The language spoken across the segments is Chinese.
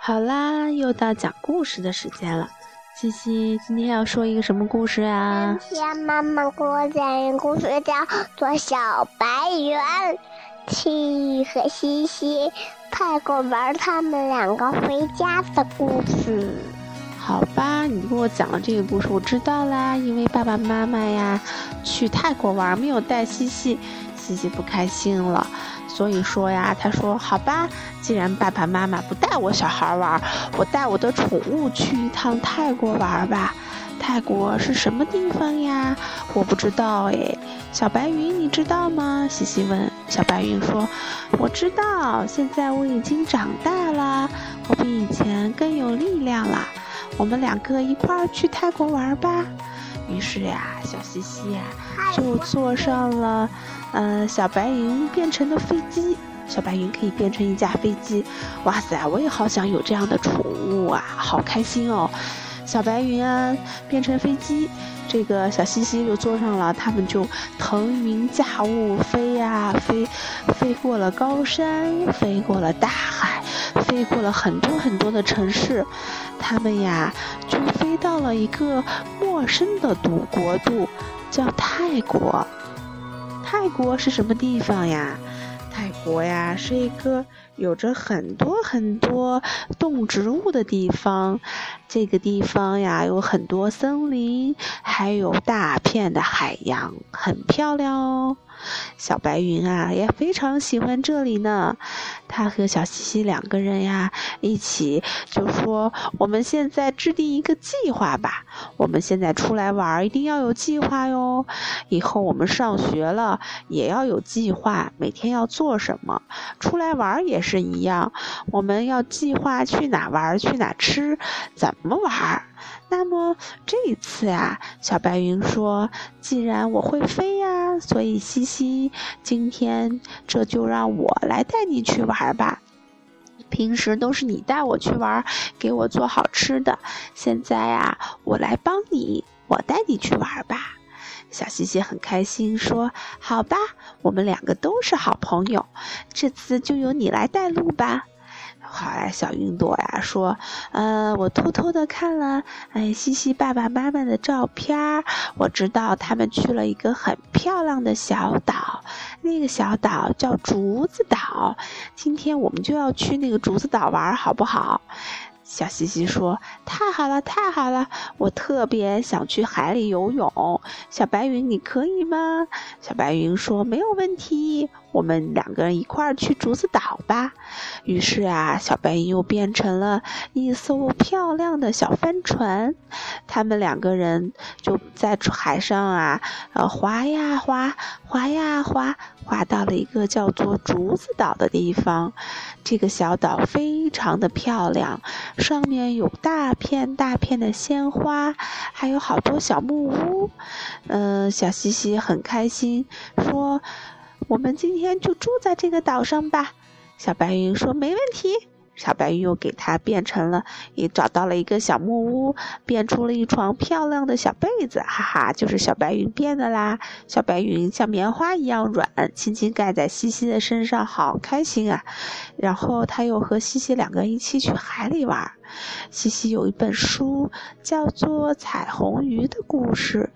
好啦，又到讲故事的时间了。西西，今天要说一个什么故事啊？今天妈妈给我讲一个故事，叫做《小白猿》。七和西西泰国玩，他们两个回家的故事。好吧，你给我讲了这个故事，我知道啦。因为爸爸妈妈呀去泰国玩，没有带西西，西西不开心了。所以说呀，他说好吧，既然爸爸妈妈不带我小孩玩，我带我的宠物去一趟泰国玩吧。泰国是什么地方呀？我不知道哎。小白云，你知道吗？西西问。小白云说：“我知道，现在我已经长大了，我比以前更有力量了。我们两个一块儿去泰国玩吧。”于是呀，小西西呀就坐上了，呃，小白云变成的飞机。小白云可以变成一架飞机。哇塞，我也好想有这样的宠物啊，好开心哦！小白云啊，变成飞机，这个小西西就坐上了，他们就腾云驾雾飞呀飞，飞过了高山，飞过了大海，飞过了很多很多的城市，他们呀就飞到了一个陌生的独国度，叫泰国。泰国是什么地方呀？泰国呀，是一个有着很多很多动植物的地方。这个地方呀，有很多森林，还有大片的海洋，很漂亮哦。小白云啊，也非常喜欢这里呢。他和小西西两个人呀，一起就说：“我们现在制定一个计划吧。我们现在出来玩，一定要有计划哟。以后我们上学了，也要有计划，每天要做什么。出来玩也是一样，我们要计划去哪玩，去哪吃，怎么玩。”那么这一次呀，小白云说：“既然我会飞呀，所以西西，今天这就让我来带你去玩吧。平时都是你带我去玩，给我做好吃的。现在呀，我来帮你，我带你去玩吧。”小西西很开心，说：“好吧，我们两个都是好朋友，这次就由你来带路吧。”好呀，小云朵呀说：“嗯，我偷偷的看了，哎，西西爸爸妈妈的照片，我知道他们去了一个很漂亮的小岛，那个小岛叫竹子岛。今天我们就要去那个竹子岛玩，好不好？”小西西说：“太好了，太好了！我特别想去海里游泳。小白云，你可以吗？”小白云说：“没有问题，我们两个人一块儿去竹子岛吧。”于是啊，小白云又变成了一艘漂亮的小帆船，他们两个人就在海上啊，呃，划呀划，划呀划，划到了一个叫做竹子岛的地方。这个小岛非常的漂亮，上面有大片大片的鲜花，还有好多小木屋。嗯，小西西很开心，说：“我们今天就住在这个岛上吧。”小白云说：“没问题。”小白云又给它变成了，也找到了一个小木屋，变出了一床漂亮的小被子，哈哈，就是小白云变的啦。小白云像棉花一样软，轻轻盖在西西的身上，好开心啊！然后他又和西西两个一起去海里玩。西西有一本书，叫做《彩虹鱼的故事》。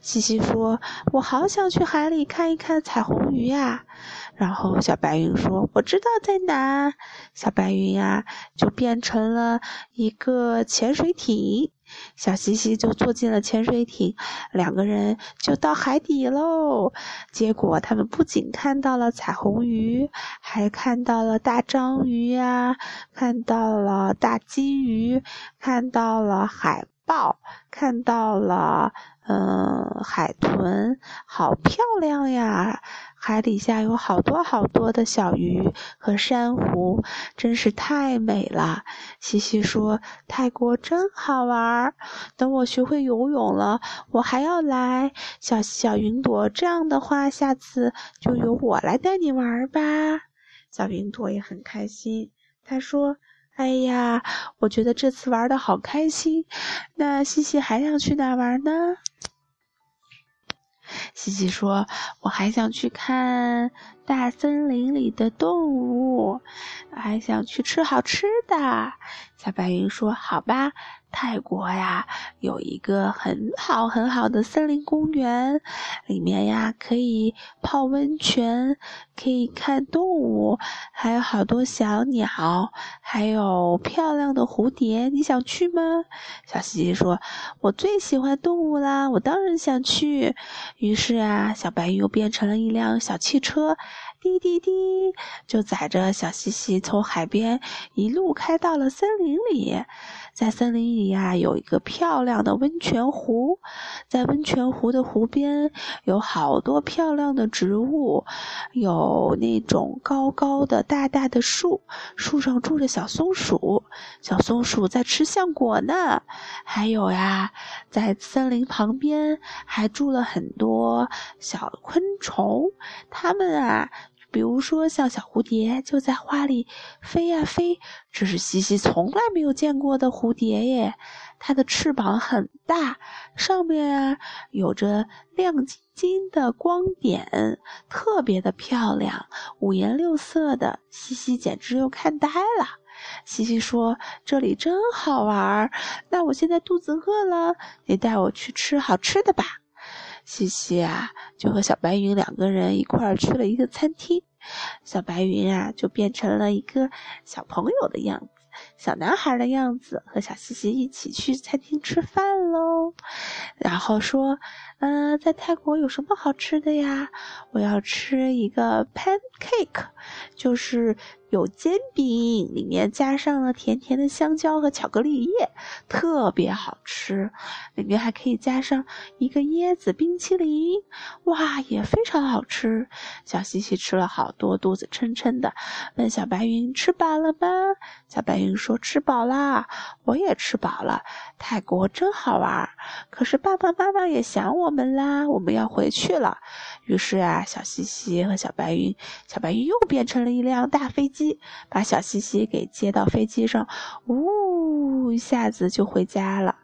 西西说：“我好想去海里看一看彩虹鱼呀。”然后小白云说：“我知道在哪。”小白云呀，就变成了一个潜水艇。小西西就坐进了潜水艇，两个人就到海底喽。结果他们不仅看到了彩虹鱼，还看到了大章鱼呀，看到了大金鱼，看到了海豹，看到了嗯海豚，好漂亮呀！海底下有好多好多的小鱼和珊瑚，真是太美了。西西说：“泰国真好玩，等我学会游泳了，我还要来。”小小云朵，这样的话，下次就由我来带你玩吧。小云朵也很开心，他说：“哎呀，我觉得这次玩的好开心。那西西还想去哪玩呢？”西西说：“我还想去看大森林里的动物，还想去吃好吃的。小白云说：“好吧。”泰国呀，有一个很好很好的森林公园，里面呀可以泡温泉，可以看动物，还有好多小鸟，还有漂亮的蝴蝶。你想去吗？小西西说：“我最喜欢动物啦，我当然想去。”于是啊，小白鱼又变成了一辆小汽车，滴滴滴，就载着小西西从海边一路开到了森林里。在森林里呀，有一个漂亮的温泉湖，在温泉湖的湖边有好多漂亮的植物，有那种高高的大大的树，树上住着小松鼠，小松鼠在吃橡果呢。还有呀，在森林旁边还住了很多小昆虫，它们啊。比如说，像小蝴蝶就在花里飞呀飞，这是西西从来没有见过的蝴蝶耶。它的翅膀很大，上面啊有着亮晶晶的光点，特别的漂亮，五颜六色的。西西简直又看呆了。西西说：“这里真好玩儿，那我现在肚子饿了，你带我去吃好吃的吧。”西西啊，就和小白云两个人一块儿去了一个餐厅。小白云啊，就变成了一个小朋友的样子，小男孩的样子，和小西西一起去餐厅吃饭喽。然后说：“嗯，在泰国有什么好吃的呀？我要吃一个 pancake，就是。”有煎饼，里面加上了甜甜的香蕉和巧克力叶，特别好吃。里面还可以加上一个椰子冰淇淋，哇，也非常好吃。小西西吃了好多，肚子撑撑的，问小白云吃饱了吗？小白云说说吃饱啦，我也吃饱了。泰国真好玩，可是爸爸妈妈也想我们啦，我们要回去了。于是啊，小西西和小白云，小白云又变成了一辆大飞机，把小西西给接到飞机上，呜，一下子就回家了。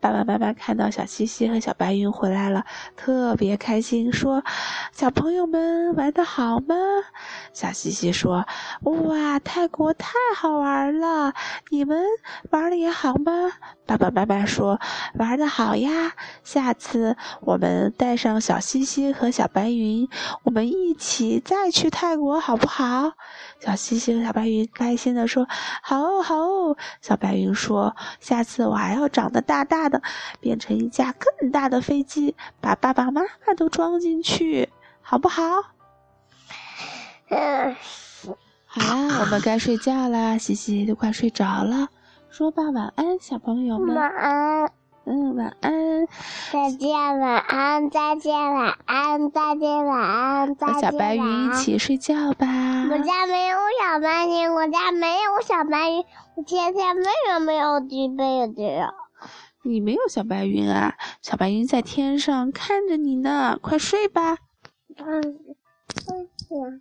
爸爸妈妈看到小西西和小白云回来了，特别开心，说：“小朋友们玩的好吗？”小西西说：“哇，泰国太好玩了，你们玩的也好吗？”爸爸妈妈说：“玩的好呀，下次我们带上小西西和小白云，我们一起再去泰国好不好？”小西西和小白云开心的说：“好哦，好哦。”小白云说：“下次我还要长得大大的，变成一架更大的飞机，把爸爸妈妈都装进去，好不好？”嗯，好啦，我们该睡觉啦，西西都快睡着了，说吧，晚安，小朋友们。晚安。嗯，晚安。再见，晚安。再见，晚安。再见，晚安。再见，和小白云一起睡觉吧。我家没有小白云，我家没有小白云，我天天为什么没有叠被子呀？你没有小白云啊？小白云在天上看着你呢，快睡吧。嗯，睡呀。